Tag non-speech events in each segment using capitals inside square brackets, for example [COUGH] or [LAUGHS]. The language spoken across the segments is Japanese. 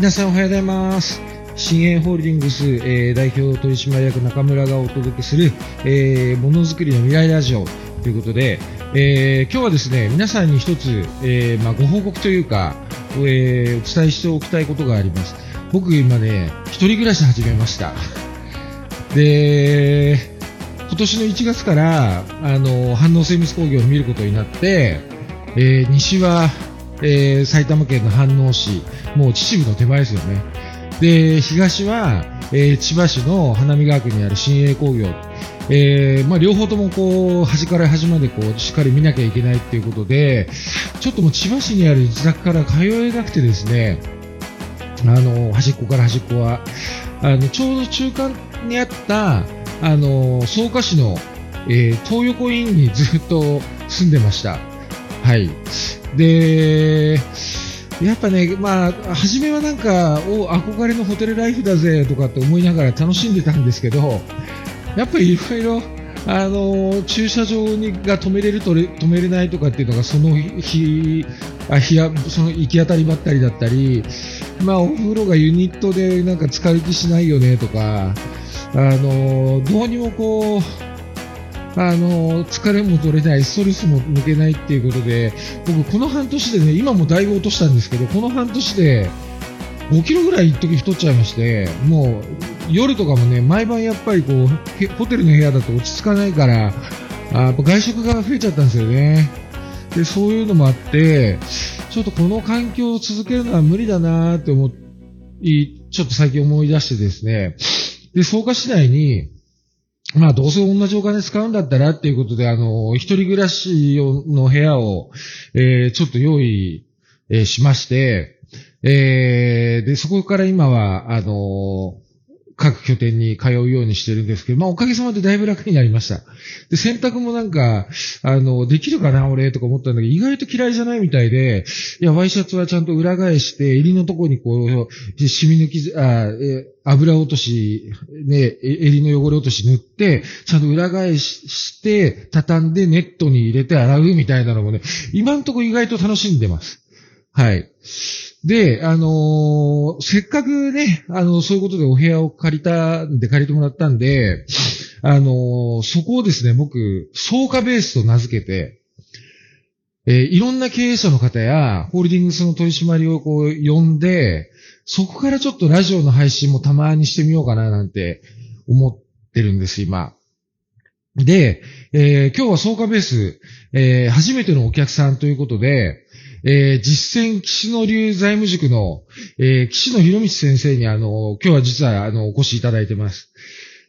皆さんおはようございます。新鋭ホールディングス、えー代表取締役中村がお届けする、えーものづくりの未来ラジオということで、えー今日はですね、皆さんに一つ、えーまあ、ご報告というか、えーお伝えしておきたいことがあります。僕今ね、一人暮らし始めました。[LAUGHS] で、今年の1月から、あの、反応精密工業を見ることになって、えー西は、えー埼玉県の飯能市、もう秩父の手前ですよね。で、東は、えー千葉市の花見川区にある新鋭工業。えーまあ、両方ともこう、端から端までこう、しっかり見なきゃいけないっていうことで、ちょっともう千葉市にある自宅から通えなくてですね、あの、端っこから端っこは、あの、ちょうど中間にあった、あの、草加市の、えー東横インにずっと住んでました。はい。で、やっぱね、まあ、初めはなんか、お、憧れのホテルライフだぜ、とかって思いながら楽しんでたんですけど、やっぱりいろいろ、あの、駐車場にが止めれると止めれないとかっていうのが、その日、あ日や、その行き当たりばったりだったり、まあ、お風呂がユニットでなんか疲れ気しないよね、とか、あの、どうにもこう、あの、疲れも取れない、ストレスも抜けないっていうことで、僕この半年でね、今もだいぶ落としたんですけど、この半年で5キロぐらい一時太っちゃいまして、もう夜とかもね、毎晩やっぱりこう、ホテルの部屋だと落ち着かないから、あやっぱ外食が増えちゃったんですよね。で、そういうのもあって、ちょっとこの環境を続けるのは無理だなーって思い、ちょっと最近思い出してですね、で、草加市内に、まあ、どうせ同じお金使うんだったらっていうことで、あの、一人暮らし用の部屋を、えーちょっと用意、えーしまして、えーで、そこから今は、あの各拠点に通うようにしてるんですけど、まあ、おかげさまでだいぶ楽になりました。で、洗濯もなんか、あの、できるかな、俺、とか思ったんだけど、意外と嫌いじゃないみたいで、いや、ワイシャツはちゃんと裏返して、襟のとこにこう、染み抜き、あ、え油落とし、ね、襟の汚れ落とし塗って、ちゃんと裏返しして、畳んでネットに入れて洗うみたいなのもね、今んとこ意外と楽しんでます。はい。で、あのーせっかくね、あの、そういうことでお部屋を借りたんで、借りてもらったんで、あのーそこをですね、僕、草加ベースと名付けて、えーいろんな経営者の方や、ホールディングスの取締りをこう呼んで、そこからちょっとラジオの配信もたまにしてみようかななんて思ってるんです、今。で、えー今日は草加ベース、えー初めてのお客さんということで、えー実践岸野流財務塾の、えー岸野博道先生にあの、今日は実はあの、お越しいただいてます。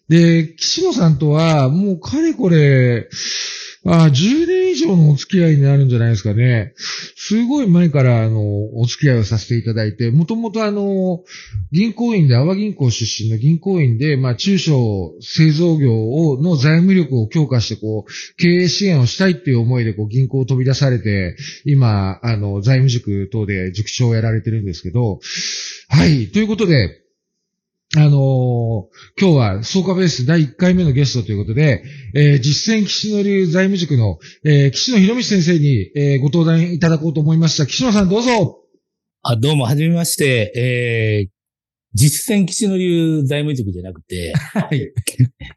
で、岸野さんとは、もうかれこれ、あ10年以上のお付き合いになるんじゃないですかね。すごい前から、あの、お付き合いをさせていただいて、もともとあの、銀行員で、阿波銀行出身の銀行員で、まあ、中小製造業を、の財務力を強化して、こう、経営支援をしたいっていう思いで、こう、銀行を飛び出されて、今、あの、財務塾等で塾長をやられてるんですけど、はい、ということで、あのー今日は、草加ベース第1回目のゲストということで、えー実践岸野流財務塾の、えー岸野博道先生に、えーご登壇いただこうと思いました。岸野さんどうぞあ、どうも、はじめまして、えー、実践岸野流財務塾じゃなくて、[LAUGHS] はい。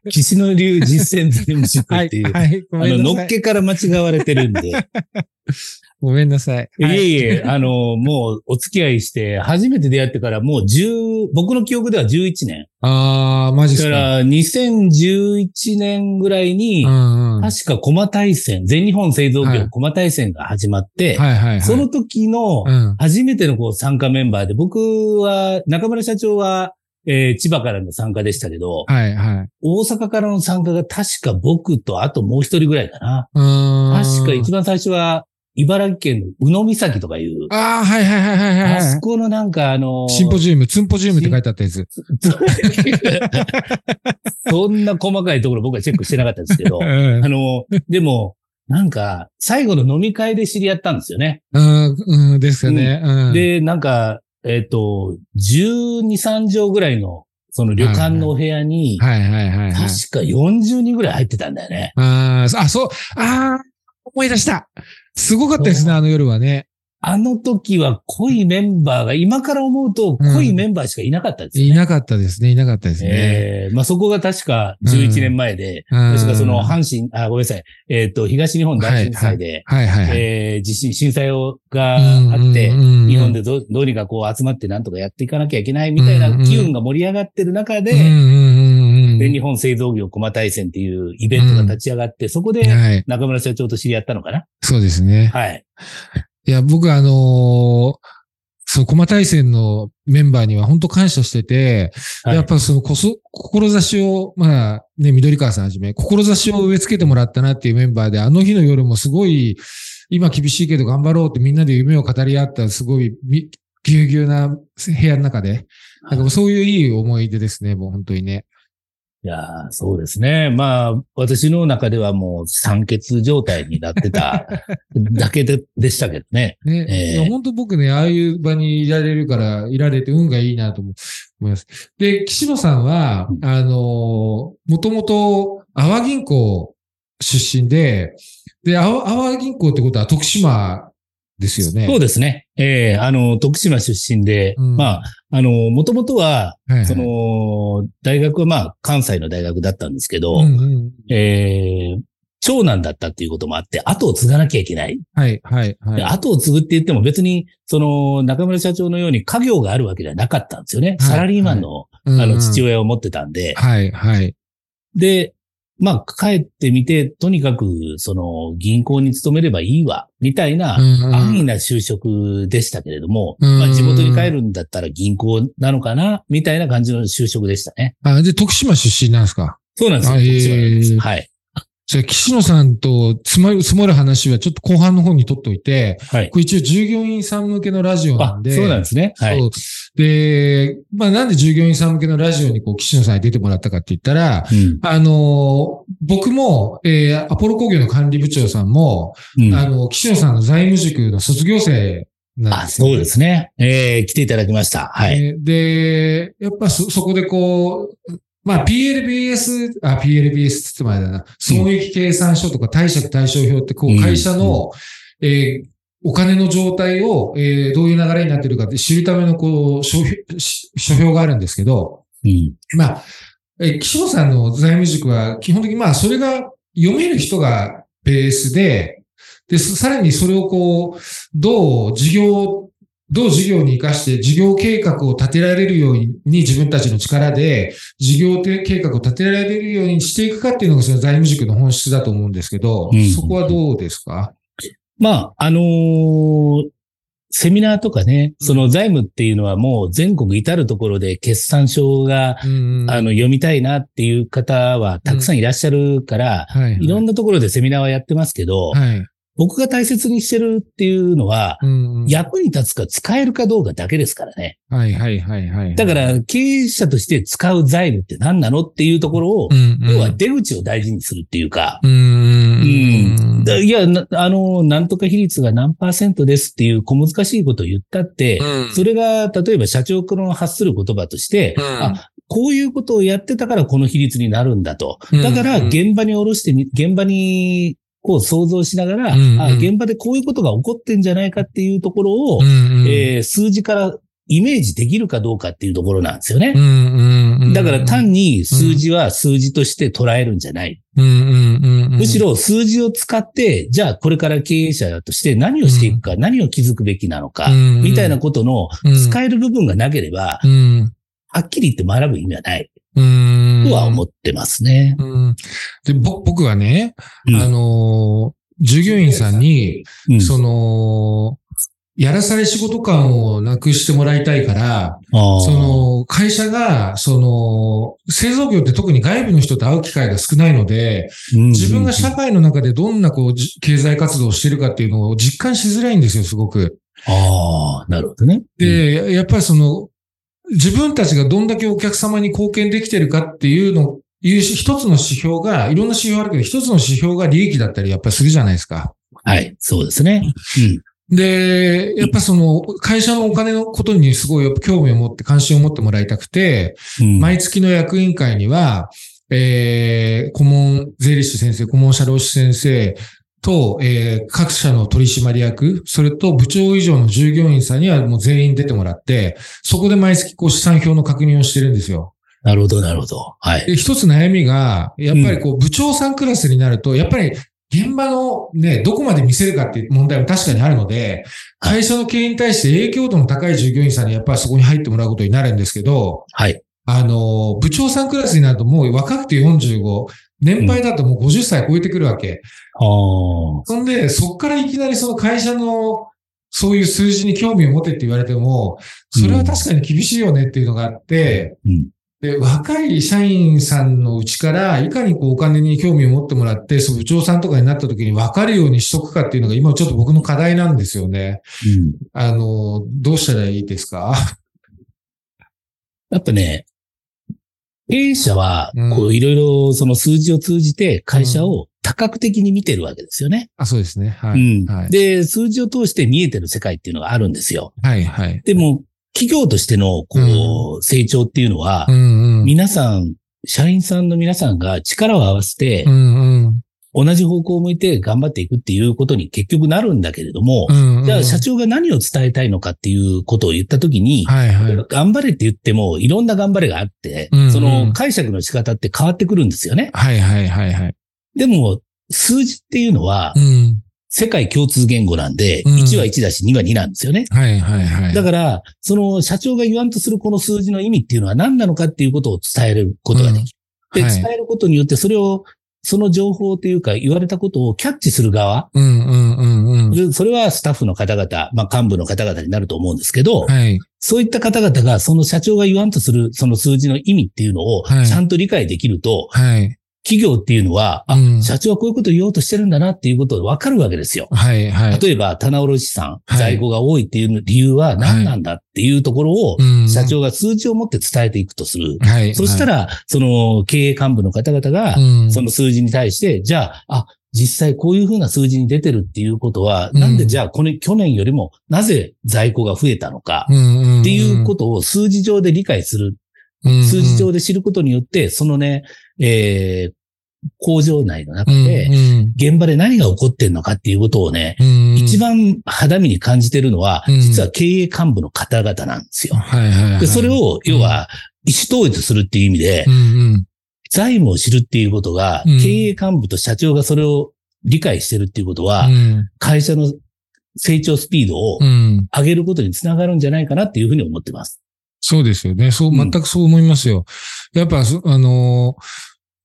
岸野流実践財務塾っていう、はい。ごあの、のっけから間違われてるんで、[LAUGHS] [LAUGHS] ごめんなさい。いえいえ、あの、もうお付き合いして、初めて出会ってからもう10、僕の記憶では11年。あー、マジっすか。だから、2011年ぐらいに、うんうん。はい確か駒大戦、全日本製造はい業駒大戦が始まって、はいはい。その時のうん。初めてのこう参加メンバーで、僕は、中村社長は、えー千葉からの参加でしたけど、はいはい。大阪からの参加が確か僕とあともう一人ぐらいかな。確か一番最初は、茨城県の宇野岬とかいう、あー、はいはいはいはいはい。あそこのなんかあのーシンポジウム、ツンポジウムって書いてあったやつ。[LAUGHS] そんな細かいところ僕はチェックしてなかったんですけど、[LAUGHS] うあん。の、でも、なんか、最後の飲み会で知り合ったんですよね。うん、うん、ですよね。うん。、で、なんか、えっ、と、12、3畳ぐらいの、その旅館のお部屋に、はいはいはいはい。確か40人ぐらい入ってたんだよね。あーあ、そう、ああ、思い出した。すごかったですね、あの夜はね。あの時は濃いメンバーが、今から思うと濃いメンバーしかいなかったですね。いなかったですね、いなかったですね。えーまあそこが確か11年前で、うん確かその阪神、あ、ごめんなさい、えっ、と、東日本大震災で、はいはいはい。えー地震、震災をがうんあって、うんうんうん日本でどどうにかこう集まってなんとかやっていかなきゃいけないみたいなうんうん機運が盛り上がってる中で、うんうんうんうん全日本製造業駒大戦っていうイベントが立ち上がって、そこではい。中村社長と知り合ったのかな？そうですね。はい。いや、僕あのーそう、駒大戦のメンバーには本当感謝してて、はいやっぱそのこそ、志を、まあね、緑川さんはじめ、志を植え付けてもらったなっていうメンバーで、あの日の夜もすごい、今厳しいけど頑張ろうってみんなで夢を語り合った、すごいみぎゅうぎゅうな部屋の中で、なんかそういういい思い出ですね、もう本当にね。いやーそうですね。まあ、私の中ではもう酸欠状態になってた [LAUGHS] だけででしたけどね。ね。ええいや本当僕ね、ああいう場にいられるから、いられて運がいいなと思います。で、岸野さんは、あのもともと、阿波銀行出身で、で、阿波銀行ってことは徳島ですよね。そうですね。ええあの、徳島出身で、うんまあ、あの、もともとは、はいはいその、大学はまあ、関西の大学だったんですけど、うんうんええ長男だったっていうこともあって、後を継がなきゃいけない。はい、はい、はい。で後を継ぐって言っても別に、その、中村社長のように家業があるわけではなかったんですよね。はいサラリーマンの、うんあの、父親を持ってたんで。はい、はい。で、まあ、帰ってみて、とにかく、その、銀行に勤めればいいわ、みたいな、うんうん安易な就職でしたけれども、うんまあ、地元に帰るんだったら銀行なのかな、みたいな感じの就職でしたね。あ、で、徳島出身なんですか？そうなんですよ。あ徳島ですはい。じゃあ、岸野さんと積まる、積もる話はちょっと後半の方に取っておいて、はい。これ一応従業員さん向けのラジオなあん、で。そうなんですね。はい。で、まあなんで従業員さん向けのラジオにこう、岸野さんに出てもらったかって言ったら、うん。あの、僕も、えーアポロ工業の管理部長さんも、うんあの、岸野さんの財務塾の卒業生なんあ、ですよ、そうですね。えー、来ていただきました。はい。えーで、やっぱそ、そこでこう、まあ PLBS、あ、PLBS って言ってもあれだな、損益計算書とか貸借対照表ってこう会社の、えーお金の状態を、えーどういう流れになってるかって知るためのこう、書評があるんですけど、うん。まあ、えー岸野さんの財務塾は基本的にまあそれが読める人がベースで、で、ささらにそれをこう、どう事業、どう事業に活かして事業計画を立てられるように自分たちの力で事業計画を立てられるようにしていくかっていうのがその財務塾の本質だと思うんですけど、うん。そこはどうですか？まあ、あのーセミナーとかね、その財務っていうのはもう全国至るところで決算書が、うんあの、読みたいなっていう方はたくさんいらっしゃるから。いろんなところでセミナーはやってますけど、はい。僕が大切にしてるっていうのは、役に立つか使えるかどうかだけですからね。はいはいはいはい。だから、経営者として使う財務って何なのっていうところを、要は出口を大事にするっていうか、うーん。うんだいや、なあの、なんとか比率が何パーセントですっていう小難しいことを言ったって、うんそれが、例えば社長から発する言葉として、うんあ、こういうことをやってたからこの比率になるんだと。うんだから、現場に下ろしてみ、現場に、こう想像しながら、うんうん。あ、現場でこういうことが起こってんじゃないかっていうところを、うんうん。えー数字からイメージできるかどうかっていうところなんですよね。う。んうんうんだから単に数字は数字として捉えるんじゃない。うんうんうんうんむしろ数字を使って、じゃあこれから経営者として何をしていくか、何を気づくべきなのか、うんみたいなことのうん。使える部分がなければ、うん。はっきり言って学ぶ意味はない。うんとは思ってますね。うんでぼ僕はね、うんあのー従業員さんに、うんその、やらされ仕事感をなくしてもらいたいから、その、会社が、その、製造業って特に外部の人と会う機会が少ないので、うん自分が社会の中でどんなこう、じ経済活動をしてるかっていうのを実感しづらいんですよ、すごく。ああ、なるほどね。で、やっぱりその、自分たちがどんだけお客様に貢献できてるかっていうの、いうし一つの指標が、いろんな指標あるけど、一つの指標が利益だったりやっぱりするじゃないですか。はい、そうですね。で、やっぱその、会社のお金のことにすごい興味を持って関心を持ってもらいたくて、うん。毎月の役員会には、えー、顧問税理士先生、顧問社労士先生と、えー各社の取締役、それと部長以上の従業員さんにはもう全員出てもらって、そこで毎月こう資産表の確認をしてるんですよ。なるほど、なるほど。はい。で、一つ悩みが、やっぱりこう部長さんクラスになると、やっぱり現場のね、どこまで見せるかっていう問題も確かにあるので、会社の経営に対して影響度の高い従業員さんにやっぱりそこに入ってもらうことになるんですけど、はい。あの、部長さんクラスになるともう若くて45、年配だともう50歳超えてくるわけ。ああ。そんで、そっからいきなりその会社の、そういう数字に興味を持てって言われても、それは確かに厳しいよねっていうのがあって、うん。で、若い社員さんのうちから、いかにこうお金に興味を持ってもらって、そう部長さんとかになった時に分かるようにしとくかっていうのが今ちょっと僕の課題なんですよね。うん。あの、どうしたらいいですか？[LAUGHS] やっぱね、経営者はうん、こう、いろいろその数字を通じて会社を多角的に見てるわけですよね。あ、そうですね。はうい。んはい。で、数字を通して見えてる世界っていうのがあるんですよ。はい、はい。でも、企業としての、こう、成長っていうのはう、ん、うん。皆さん、社員さんの皆さんが力を合わせてう、ん、うん。同じ方向を向いて頑張っていくっていうことに結局なるんだけれども、うん、うん。じゃあ社長が何を伝えたいのかっていうことを言ったときに、はい、はい。頑張れって言っても、いろんな頑張れがあって、うんうんその解釈の仕方って変わってくるんですよね。はい、はい、はい、はい。でも、数字っていうのはう、ん。世界共通言語なんで、うん1は1だし2は2なんですよね。はい、はい、はい。だから、その社長が言わんとするこの数字の意味っていうのは何なのかっていうことを伝えることができる。で、はい伝えることによって、それを、その情報というか言われたことをキャッチする側、うん、うん、うん、うん。でそれはスタッフの方々、まあ幹部の方々になると思うんですけど、はい。そういった方々がその社長が言わんとするその数字の意味っていうのをはいちゃんと理解できると、はい。企業っていうのは、あ、うん社長はこういうことを言おうとしてるんだなっていうことがわかるわけですよ。はい、はい。例えば、棚卸さん、はい在庫が多いっていう理由は何なんだっていうところを、うん社長が数字を持って伝えていくとする。はい。そしたら、その経営幹部の方々が、うんその数字に対して、じゃあ、あ、実際こういうふうな数字に出てるっていうことは、うんなんでじゃあ、この去年よりもなぜ在庫が増えたのか、うん、っていうことを数字上で理解する。と数字上で知ることによって、そのね、えー、工場内の中で、うん現場で何が起こってんのかっていうことをね、うん一番肌身に感じてるのは、うん。実は経営幹部の方々なんですよ。で、それを、要は、意思統一するっていう意味で財務を知るっていうことが、うん。経営幹部と社長がそれを理解してるっていうことは、うん。会社の成長スピードをうん。上げることにつながるんじゃないかなっていうふうに思ってます。そうですよね。そう、うん全くそう思いますよ。やっぱ、そあの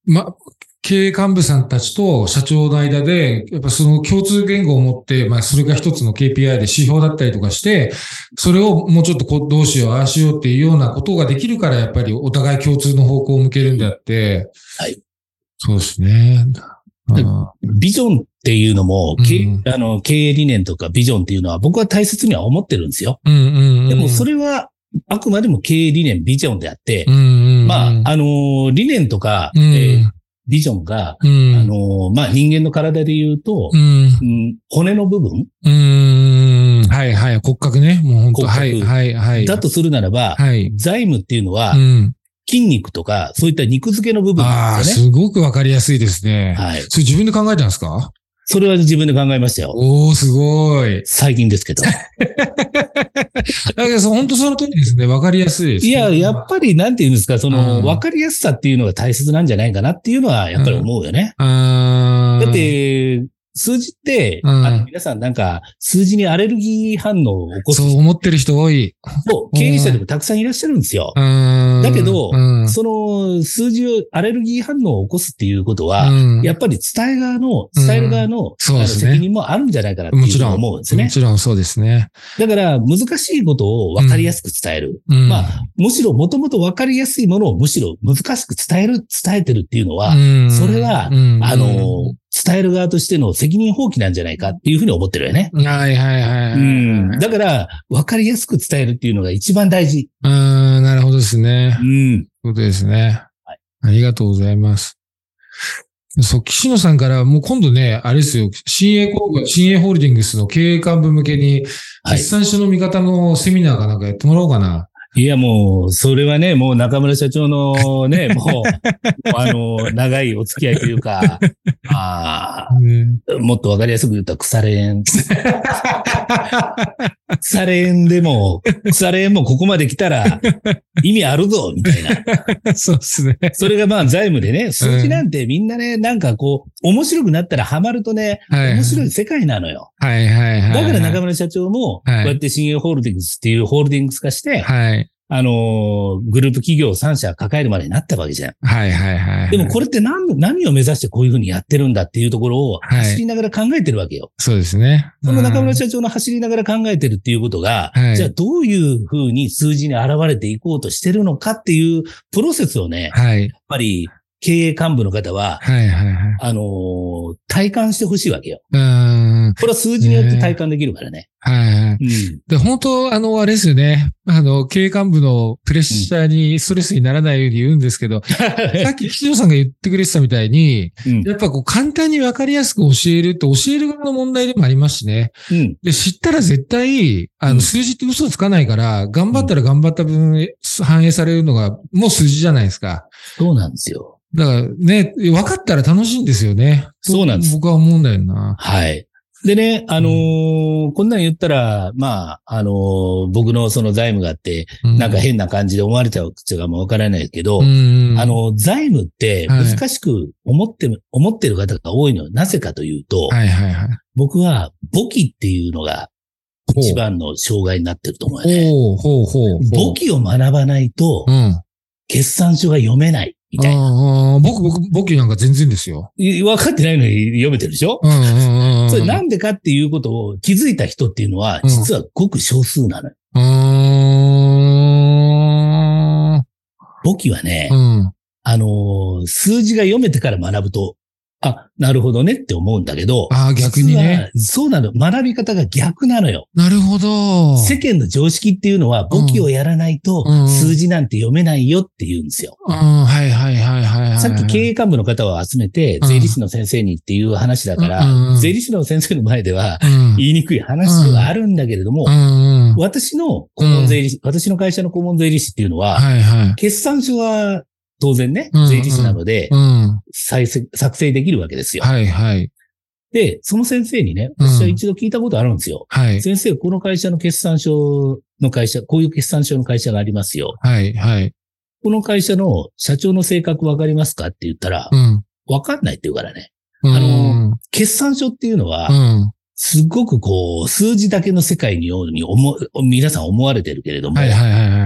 ーま、経営幹部さんたちと社長の間で、やっぱその共通言語を持って、まあ、それが一つの KPI で指標だったりとかして、それをもうちょっとこうどうしよう、ああしようっていうようなことができるから、やっぱりお互い共通の方向を向けるんであって、はい。そうですね。あビジョンっていうのも、うん経あの経営理念とかビジョンっていうのは僕は大切には思ってるんですよ。ーうんうんうん。でもそれ、れはあくまでも経営理念、ビジョンであって、まあ、あのー理念とか、うんえービジョンが、うん、あのーまあ、人間の体で言うとう、んうん骨の部分。はいはい。骨格ね。もうはいはいはい。だとするならば、はい。財務っていうのはうん。筋肉とか、そういった肉付けの部分ああ、なんですよね。すごくわかりやすいですね。はい。それ自分で考えたんですか？それは自分で考えましたよ。おおすごい。最近ですけど。だけど、本当その通りですね。わかりやすいです。いや、やっぱりなんて言うんですか、そうんの、わかりやすさっていうのが大切なんじゃないかなっていうのは、やっぱり思うよね。あーだっ、て、数字って、うん。あの皆さんなんか、数字にアレルギー反応を起こす。そう思ってる人多い。そう経営者でもたくさんいらっしゃるんですよ。だだけどうん、その数字を、アレルギー反応を起こすっていうことは、うん。やっぱり伝え側の、伝える側の,、そうですね。責任もあるんじゃないかなっていうふうにもちろん、思うんですね。も。ちろんそうですね。だから、難しいことを分かりやすく伝える。うん。まあ、むしろ、もともと分かりやすいものをむしろ難しく伝える、伝えてるっていうのは、うん。それはうん。あの、伝える側としての責任放棄なんじゃないかっていうふうに思ってるよね。はいはいはいはい。うん。だから、分かりやすく伝えるっていうのが一番大事。うん、なるほどですね。うん。そうですね。はいありがとうございます。そう、岸野さんから、もう今度ね、あれですよ、新鋭工業、新鋭ホールディングスの経営幹部向けに、はい実。産書の見方のセミナーかなんかやってもらおうかな。いや、もう、それはね、もう中村社長のね、[LAUGHS] もう、あの、長いお付き合いというか、あもっとわかりやすく言うと腐れ縁。腐れ縁でも、腐れ縁もここまで来たら意味あるぞ、みたいな。[LAUGHS] そうですね。それがまあ財務でね、数字なんてみんなね、なんかこう、面白くなったらハマるとね、面白い世界なのよ。はいはいはい。だから中村社長も、こうやって新鋭ホールディングスっていうホールディングス化して、はい。あの、グループ企業3社抱えるまでになったわけじゃん。はいはいはい、でもこれって何、何を目指してこういうふうにやってるんだっていうところを走りながら考えてるわけよ。はい、そうですね。その中村社長の走りながら考えてるっていうことが、はい、じゃあどういうふうに数字に現れていこうとしてるのかっていうプロセスをね、はい、やっぱり経営幹部の方は、はいはいはい、あのー、体感してほしいわけよ。うん。これは数字によって体感できるからね。はいはい。うん、で、本当、あの、あれですよね。あの、経営幹部のプレッシャーに、ストレスにならないように言うんですけど、[LAUGHS] さっき岸野さんが言ってくれてたみたいに、うん、やっぱこう、簡単にわかりやすく教えるって教える側の問題でもありますしね。うん、で、知ったら絶対、あの、数字って嘘つかないから、頑張ったら頑張った分、反映されるのが、もう数字じゃないですか。そうなんですよ。だからね、分かったら楽しいんですよね。そうなんです。僕は思うんだよな。はい。でね、あのーうん、こんなん言ったら、まあ、あのー、僕のその財務があって、うん、なんか変な感じで思われちゃうかもわからないけど、うん、あの、財務って難しく思って、はい、思ってる方が多いの。はなぜかというと、はいはいはい、僕は簿記っていうのが一番の障害になってると思うよね。ほうほうほう簿記を学ばないと、決算書が読めない。みたいな。僕、僕、僕なんか全然ですよ。分かってないのに読めてるでしょ？うんうんうん、それなんでかっていうことを気づいた人っていうのは、実はごく少数なのよ。うん。簿記はね、うん、あのー、数字が読めてから学ぶとあ、なるほどねって思うんだけど。ああ、逆にね。そうなの。学び方が逆なのよ。なるほど。世間の常識っていうのは、簿記をやらないと、数字なんて読めないよって言うんですよ。うん、はいはいはいはい、さっき経営幹部の方を集めて、税理士の先生にっていう話だから、うん、税理士の先生の前では、言いにくい話ではあるんだけれども、私の顧問税理士、私の会社の顧問税理士っていうのは、決算書は当然ね、税理士なので、再生、作成できるわけですよ。はいはい。で、その先生にね、私は一度聞いたことあるんですよ。はい。先生、この会社の決算書の会社、こういう決算書の会社がありますよ。はいはい。この会社の社長の性格わかりますかって言ったら、うん。わかんないって言うからね。あの、決算書っていうのは、うん。すごくこう、数字だけの世界にように思、皆さん思われてるけれども、はいはいはいはい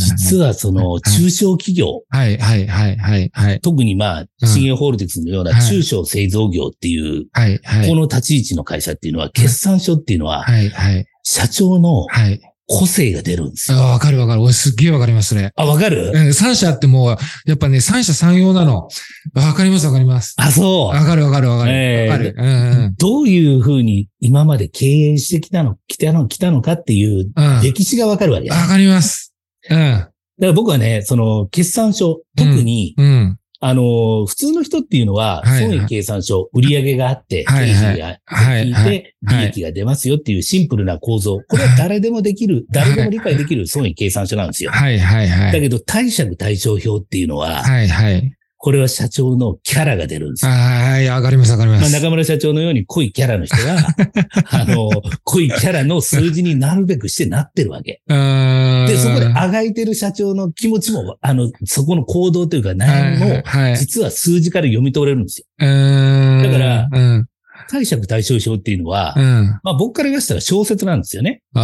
実はその中小企業、はいはいはいはいはい、特にまあ、新営ホールディングスのような中小製造業っていう、はいはい、この立ち位置の会社っていうのは、決算書っていうのは、はいはい、社長の、はい個性が出るんですよ。あ、わかるわかる。俺すっげえわかりますね。あ、わかる？うん、三社ってもう、やっぱね、三社三様なの。わかりますわかります。あ、そう。わかるわかるわかる。えー、かる、うんうん。どういうふうに今まで経営してきたの、来たの、来たのかっていう歴史がわかるわけわ、うん、かります。うん。だから僕はね、その、決算書、特に、うん、うんあの、普通の人っていうのは、損益計算書、売上があって、経費が聞いて、利益が出ますよっていうシンプルな構造。これは誰でもできる、誰でも理解できる損益計算書なんですよ。はいはいはい。だけど、貸借対照表っていうのは、はいはい。これは社長のキャラが出るんですよ。はい、上がります、上がります。まあ、中村社長のように濃いキャラの人が、[LAUGHS] あの、濃いキャラの数字になるべくしてなってるわけ。[LAUGHS] で、そこであがいてる社長の気持ちも、あの、そこの行動というか悩みも、実は数字から読み取れるんですよ。だから、うん解釈対象表っていうのは、うん、まあ僕から言わせたら小説なんですよね。あ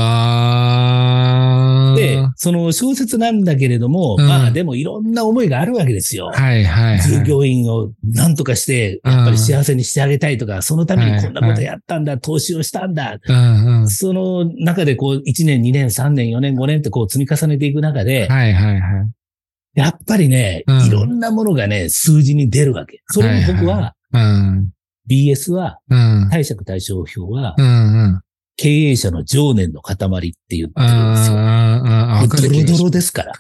で、その小説なんだけれども、うん、まあでもいろんな思いがあるわけですよ。はいはい、はい、従業員を何とかして、やっぱり幸せにしてあげたいとか、そのためにこんなことやったんだ、はいはい、投資をしたんだ。うんうん、その中でこう1年、2年、3年、4年、5年ってこう積み重ねていく中で、はいはいはい。やっぱりね、うん、いろんなものがね、数字に出るわけ。それも僕は、はいはいうん。BS は、貸借対照表は、経営者の情念の塊って言ってるんですよ。ドロドロですから。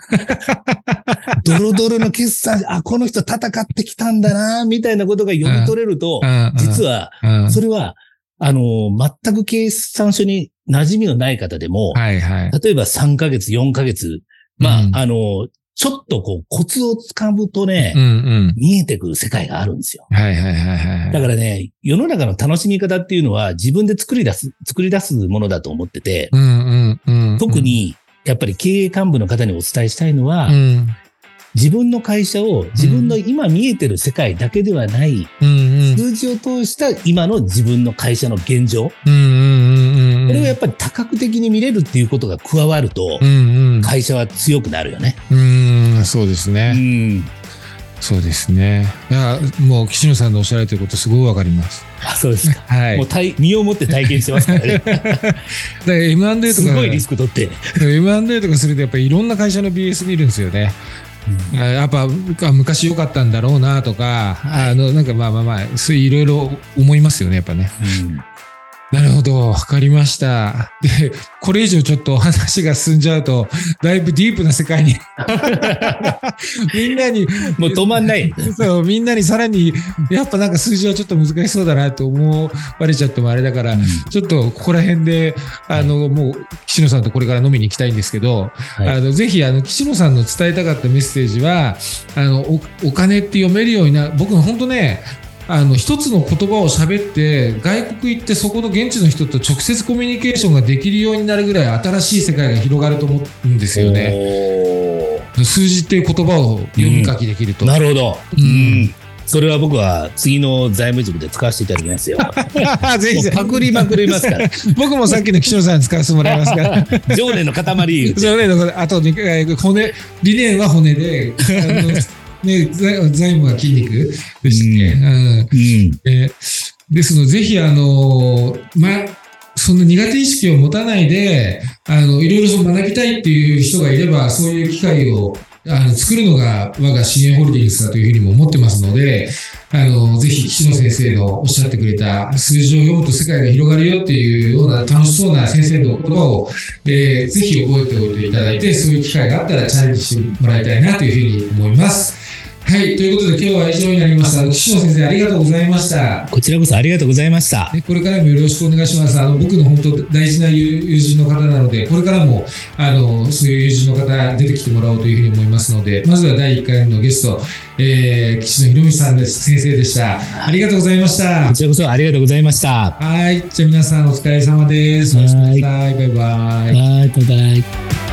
[LAUGHS] ドロドロの決算、あ、この人戦ってきたんだな、みたいなことが読み取れると、実は、それは、あの、全く計算書に馴染みのない方でも、はいはい、例えば3ヶ月、4ヶ月、まあ、あの、ちょっとこうコツをつかむとね、うんうん、見えてくる世界があるんですよ。はいはいはいはい。だからね、世の中の楽しみ方っていうのは自分で作り出す、作り出すものだと思ってて、うんうんうんうん、特にやっぱり経営幹部の方にお伝えしたいのは、うん、自分の会社を自分の今見えてる世界だけではない、数字を通した今の自分の会社の現状、これをやっぱり多角的に見れるっていうことが加わると、会社は強くなるよね。うん、そうですね。うんそうですね。いや、もう岸野さんのおっしゃられてることすごいわかります。あ、そうですか。[LAUGHS] はい。もう体身をもって体験してますからね。[LAUGHS] だから M&A とかすごいリスク取って。M&A とかするとやっぱりいろんな会社の BS 見るんですよね。うん、やっぱ昔良かったんだろうなとか、あのなんかまあまあまあそういろいろ思いますよねやっぱね。うんなるほど、わかりました。で、これ以上ちょっと話が進んじゃうと、だいぶディープな世界に。[LAUGHS] みんなに、もう止まんない。そう、みんなにさらに、やっぱなんか数字はちょっと難しそうだなと思われちゃってもあれだから、うん、ちょっとここら辺で、あの、もう、岸野さんとこれから飲みに行きたいんですけど、はい、あの、ぜひ、あの、岸野さんの伝えたかったメッセージは、あの、おお金って読めるようにな、僕本当ね、あの一つの言葉を喋って外国行ってそこの現地の人と直接コミュニケーションができるようになるぐらい新しい世界が広がると思うんですよね。数字っていう言葉を読み書きできると。うん、なるほど。うん、それは僕は次の財務塾で使わせていただきますよ。[LAUGHS] ぜひパクリまくりますから。[LAUGHS] 僕もさっきの岸野さんに使わせてもらいますから。[LAUGHS] 常念の塊。常念のあと、骨、理念は骨で、ね、財務は筋肉でしたっけ、うん。うん。えですので、ぜひ、あの、ま、そんな苦手意識を持たないで、あの、いろいろそ学びたいっていう人がいれば、そういう機会をあの作るのが我が支援ホールディングスだというふうにも思ってますので、あの、ぜひ岸野先生のおっしゃってくれた数字を読むと世界が広がるよっていうような楽しそうな先生の言葉を、えー、ぜひ覚えておいていただいて、そういう機会があったらチャレンジしてもらいたいなというふうに思います。はい、ということで今日は以上になりました。岸野先生ありがとうございました。こちらこそありがとうございました。これからもよろしくお願いします。あの僕の本当大事な友人の方なので、これからもあのそういう友人の方出てきてもらおうというふうに思いますので、まずは第1回のゲスト、えー、岸野博美さんです。先生でした。ありがとうございました。こちらこそありがとうございました。はい、じゃあ皆さんお疲れ様です。おやすみなさい。バイバイ。バイバイ。